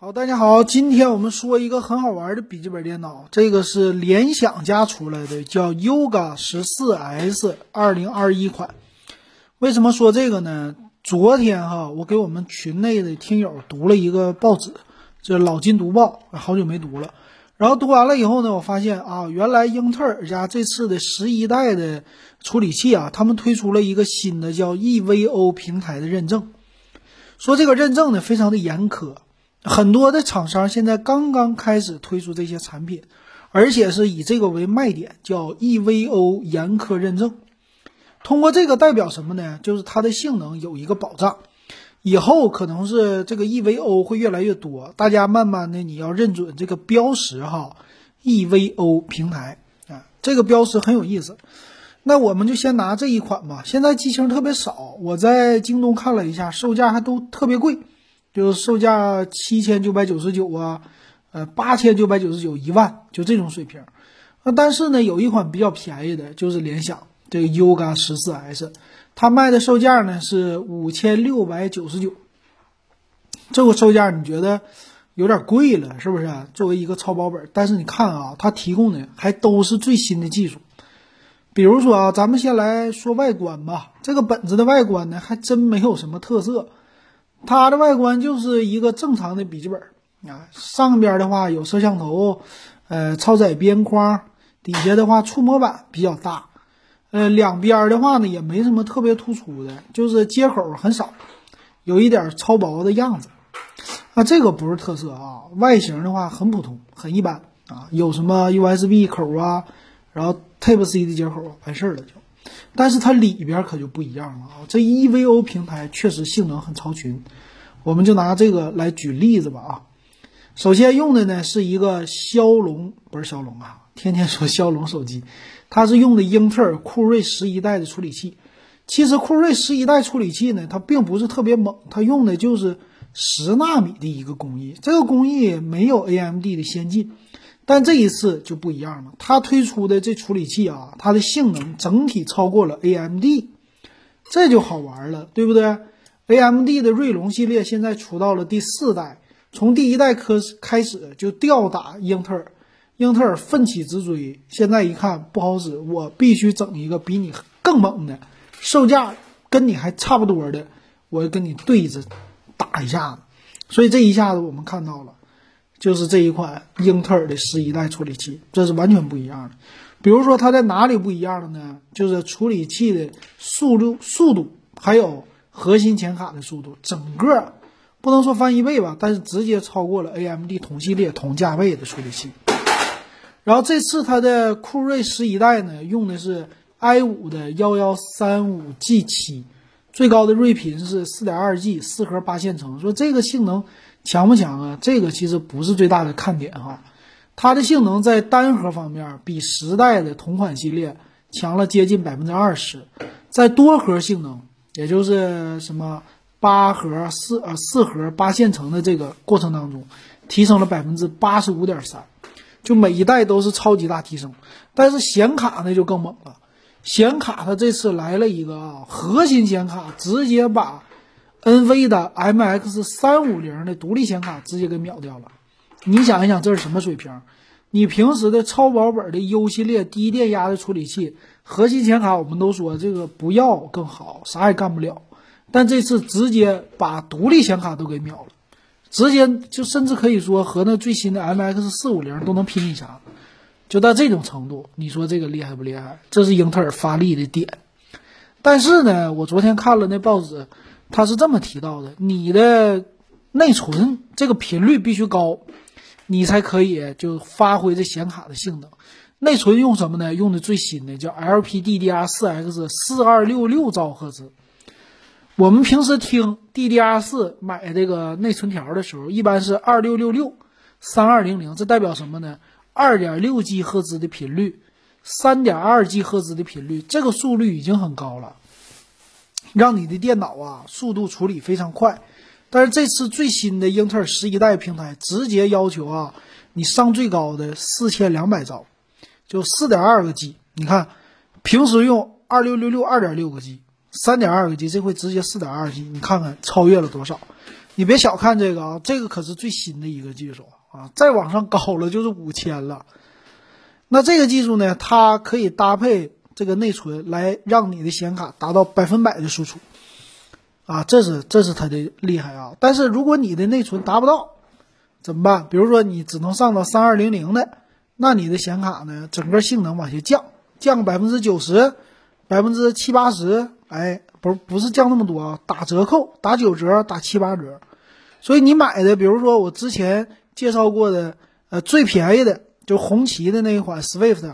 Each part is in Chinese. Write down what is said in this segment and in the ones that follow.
好，大家好，今天我们说一个很好玩的笔记本电脑，这个是联想家出来的，叫 Yoga 十四 S 二零二一款。为什么说这个呢？昨天哈，我给我们群内的听友读了一个报纸，这《老金读报》，好久没读了。然后读完了以后呢，我发现啊，原来英特尔家这次的十一代的处理器啊，他们推出了一个新的叫 EVO 平台的认证，说这个认证呢非常的严苛。很多的厂商现在刚刚开始推出这些产品，而且是以这个为卖点，叫 EVO 严苛认证。通过这个代表什么呢？就是它的性能有一个保障。以后可能是这个 EVO 会越来越多，大家慢慢的你要认准这个标识哈，EVO 平台啊，这个标识很有意思。那我们就先拿这一款吧。现在机型特别少，我在京东看了一下，售价还都特别贵。就售价七千九百九十九啊，呃八千九百九十九一万，就这种水平。那但是呢，有一款比较便宜的，就是联想这个 Yoga 十四 S，它卖的售价呢是五千六百九十九。这个售价你觉得有点贵了，是不是？作为一个超薄本，但是你看啊，它提供的还都是最新的技术。比如说啊，咱们先来说外观吧。这个本子的外观呢，还真没有什么特色。它的外观就是一个正常的笔记本啊，上边的话有摄像头，呃，超窄边框，底下的话触摸板比较大，呃，两边的话呢也没什么特别突出的，就是接口很少，有一点超薄的样子。啊，这个不是特色啊，外形的话很普通，很一般啊，有什么 USB 口啊，然后 Type C 的接口完事儿了就。但是它里边可就不一样了啊！这 EVO 平台确实性能很超群，我们就拿这个来举例子吧啊。首先用的呢是一个骁龙，不是骁龙啊，天天说骁龙手机，它是用的英特尔酷睿十一代的处理器。其实酷睿十一代处理器呢，它并不是特别猛，它用的就是十纳米的一个工艺，这个工艺没有 AMD 的先进。但这一次就不一样了，它推出的这处理器啊，它的性能整体超过了 AMD，这就好玩了，对不对？AMD 的锐龙系列现在出到了第四代，从第一代开开始就吊打英特尔，英特尔奋起直追，现在一看不好使，我必须整一个比你更猛的，售价跟你还差不多的，我跟你对着打一下子，所以这一下子我们看到了。就是这一款英特尔的十一代处理器，这是完全不一样的。比如说它在哪里不一样了呢？就是处理器的速度、速度，还有核心显卡的速度，整个不能说翻一倍吧，但是直接超过了 AMD 同系列同价位的处理器。然后这次它的酷睿十一代呢，用的是 i 五的幺幺三五 G 七，最高的睿频是四点二 G，四核八线程。说这个性能。强不强啊？这个其实不是最大的看点哈，它的性能在单核方面比十代的同款系列强了接近百分之二十，在多核性能，也就是什么八核四呃四核八线程的这个过程当中，提升了百分之八十五点三，就每一代都是超级大提升。但是显卡呢就更猛了，显卡它这次来了一个啊核心显卡，直接把。NV 的 MX 三五零的独立显卡直接给秒掉了，你想一想这是什么水平？你平时的超薄本的 U 系列低电压的处理器，核心显卡我们都说这个不要更好，啥也干不了。但这次直接把独立显卡都给秒了，直接就甚至可以说和那最新的 MX 四五零都能拼一下，就到这种程度，你说这个厉害不厉害？这是英特尔发力的点。但是呢，我昨天看了那报纸。他是这么提到的：你的内存这个频率必须高，你才可以就发挥这显卡的性能。内存用什么呢？用的最新的叫 LPDDR4X 四二六六兆赫兹。我们平时听 DDR4 买这个内存条的时候，一般是二六六六三二零零，这代表什么呢？二点六 G 赫兹的频率，三点二 G 赫兹的频率，这个速率已经很高了。让你的电脑啊速度处理非常快，但是这次最新的英特尔十一代平台直接要求啊，你上最高的四千两百兆，就四点二个 G。你看，平时用二六六六二点六个 G，三点二个 G，这回直接四点二 G，你看看超越了多少？你别小看这个啊，这个可是最新的一个技术啊，再往上高了就是五千了。那这个技术呢，它可以搭配这个内存来让你的显卡达到百分百的输出，啊，这是这是它的厉害啊。但是如果你的内存达不到，怎么办？比如说你只能上到三二零零的，那你的显卡呢，整个性能往下降，降百分之九十，百分之七八十，哎，不不是降那么多啊，打折扣，打九折，打七八折。所以你买的，比如说我之前介绍过的，呃，最便宜的。就红旗的那一款 Swift，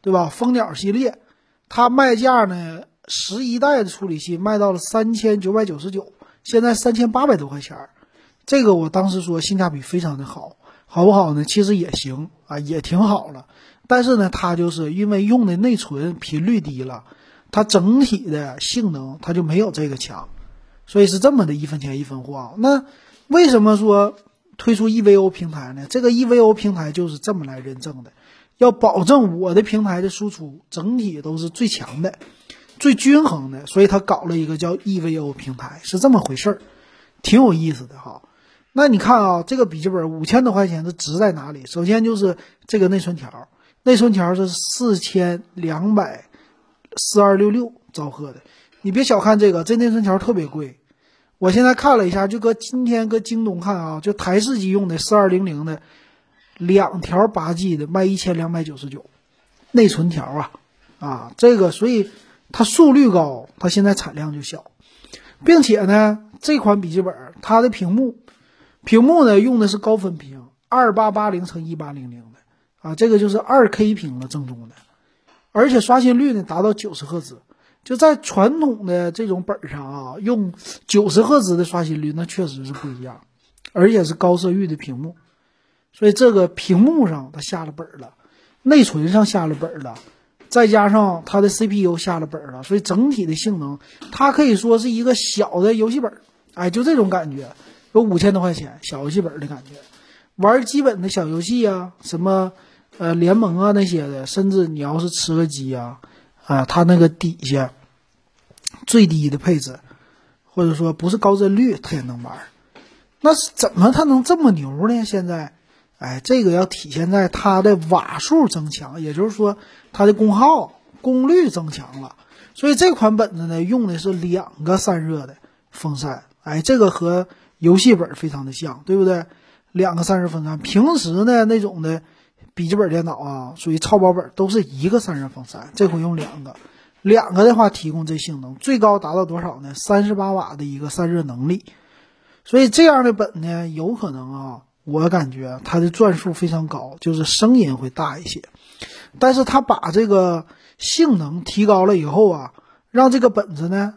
对吧？蜂鸟系列，它卖价呢，十一代的处理器卖到了三千九百九十九，现在三千八百多块钱儿。这个我当时说性价比非常的好，好不好呢？其实也行啊，也挺好了。但是呢，它就是因为用的内存频率低了，它整体的性能它就没有这个强，所以是这么的一分钱一分货啊。那为什么说？推出 EVO 平台呢？这个 EVO 平台就是这么来认证的，要保证我的平台的输出整体都是最强的、最均衡的，所以他搞了一个叫 EVO 平台，是这么回事儿，挺有意思的哈。那你看啊，这个笔记本五千多块钱，它值在哪里？首先就是这个内存条，内存条是四千两百四二六六兆赫的，你别小看这个，这内存条特别贵。我现在看了一下，就搁今天搁京东看啊，就台式机用的四二零零的两条八 G 的卖一千两百九十九，内存条啊啊，这个所以它速率高，它现在产量就小，并且呢，这款笔记本它的屏幕屏幕呢用的是高分屏二八八零乘一八零零的啊，这个就是二 K 屏了正宗的，而且刷新率呢达到九十赫兹。就在传统的这种本上啊，用九十赫兹的刷新率，那确实是不一样，而且是高色域的屏幕，所以这个屏幕上它下了本了，内存上下了本了，再加上它的 CPU 下了本了，所以整体的性能，它可以说是一个小的游戏本，哎，就这种感觉，有五千多块钱小游戏本的感觉，玩基本的小游戏啊，什么呃联盟啊那些的，甚至你要是吃个鸡啊。啊，它那个底下最低的配置，或者说不是高帧率，它也能玩。那是怎么它能这么牛呢？现在，哎，这个要体现在它的瓦数增强，也就是说它的功耗、功率增强了。所以这款本子呢，用的是两个散热的风扇。哎，这个和游戏本非常的像，对不对？两个散热风扇。平时呢，那种的。笔记本电脑啊，属于超薄本，都是一个散热风扇，这回用两个，两个的话提供这性能，最高达到多少呢？三十八瓦的一个散热能力，所以这样的本呢，有可能啊，我感觉它的转速非常高，就是声音会大一些，但是它把这个性能提高了以后啊，让这个本子呢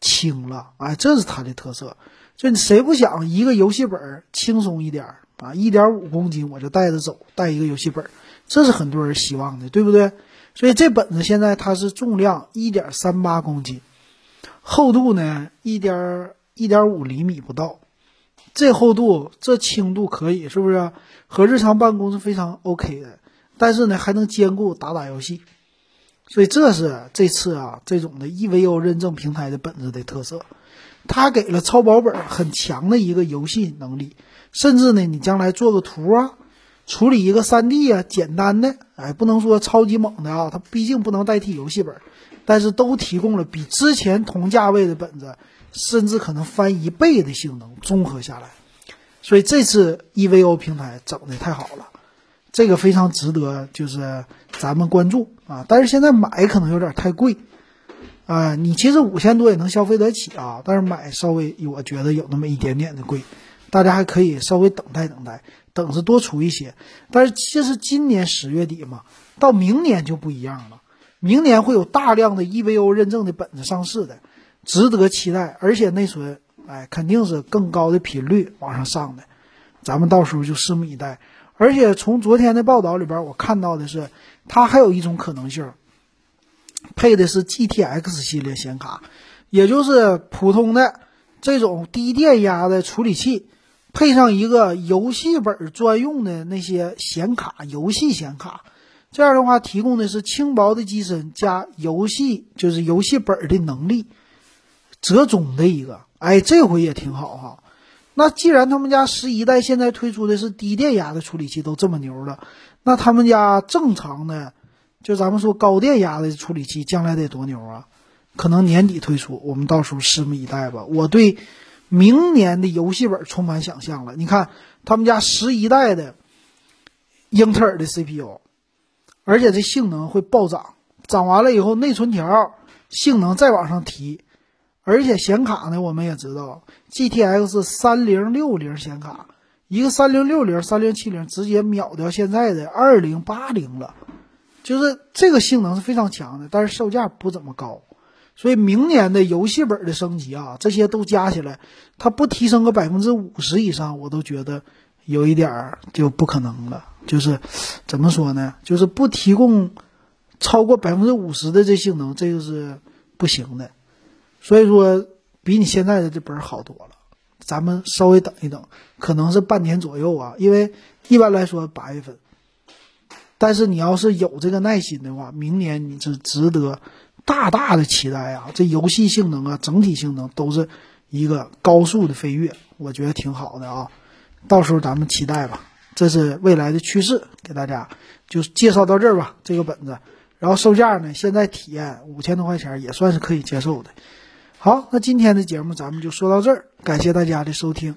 轻了，哎，这是它的特色，就谁不想一个游戏本轻松一点？啊，一点五公斤我就带着走，带一个游戏本，这是很多人希望的，对不对？所以这本子现在它是重量一点三八公斤，厚度呢一点一点五厘米不到，这厚度这轻度可以是不是？和日常办公是非常 OK 的，但是呢还能兼顾打打游戏，所以这是这次啊这种的 EVO 认证平台的本子的特色，它给了超薄本很强的一个游戏能力。甚至呢，你将来做个图啊，处理一个三 D 啊，简单的，哎，不能说超级猛的啊，它毕竟不能代替游戏本，但是都提供了比之前同价位的本子，甚至可能翻一倍的性能，综合下来，所以这次 EVO 平台整的太好了，这个非常值得就是咱们关注啊，但是现在买可能有点太贵，啊，你其实五千多也能消费得起啊，但是买稍微我觉得有那么一点点的贵。大家还可以稍微等待等待，等着多出一些。但是其实今年十月底嘛，到明年就不一样了。明年会有大量的 EVO 认证的本子上市的，值得期待。而且内存，哎，肯定是更高的频率往上上的。咱们到时候就拭目以待。而且从昨天的报道里边，我看到的是，它还有一种可能性，配的是 GTX 系列显卡，也就是普通的这种低电压的处理器。配上一个游戏本专用的那些显卡，游戏显卡，这样的话提供的是轻薄的机身加游戏，就是游戏本的能力，折中的一个，哎，这回也挺好哈。那既然他们家十一代现在推出的是低电压的处理器都这么牛了，那他们家正常的，就咱们说高电压的处理器将来得多牛啊？可能年底推出，我们到时候拭目以待吧。我对明年的游戏本充满想象了。你看他们家十一代的英特尔的 CPU，而且这性能会暴涨，涨完了以后内存条性能再往上提，而且显卡呢，我们也知道 GTX 三零六零显卡，一个三零六零、三零七零直接秒掉现在的二零八零了，就是这个性能是非常强的，但是售价不怎么高。所以明年的游戏本的升级啊，这些都加起来，它不提升个百分之五十以上，我都觉得有一点儿就不可能了。就是怎么说呢？就是不提供超过百分之五十的这性能，这个是不行的。所以说，比你现在的这本好多了。咱们稍微等一等，可能是半年左右啊，因为一般来说八月份。但是你要是有这个耐心的话，明年你是值得。大大的期待啊！这游戏性能啊，整体性能都是一个高速的飞跃，我觉得挺好的啊。到时候咱们期待吧，这是未来的趋势，给大家就介绍到这儿吧。这个本子，然后售价呢，现在体验五千多块钱也算是可以接受的。好，那今天的节目咱们就说到这儿，感谢大家的收听。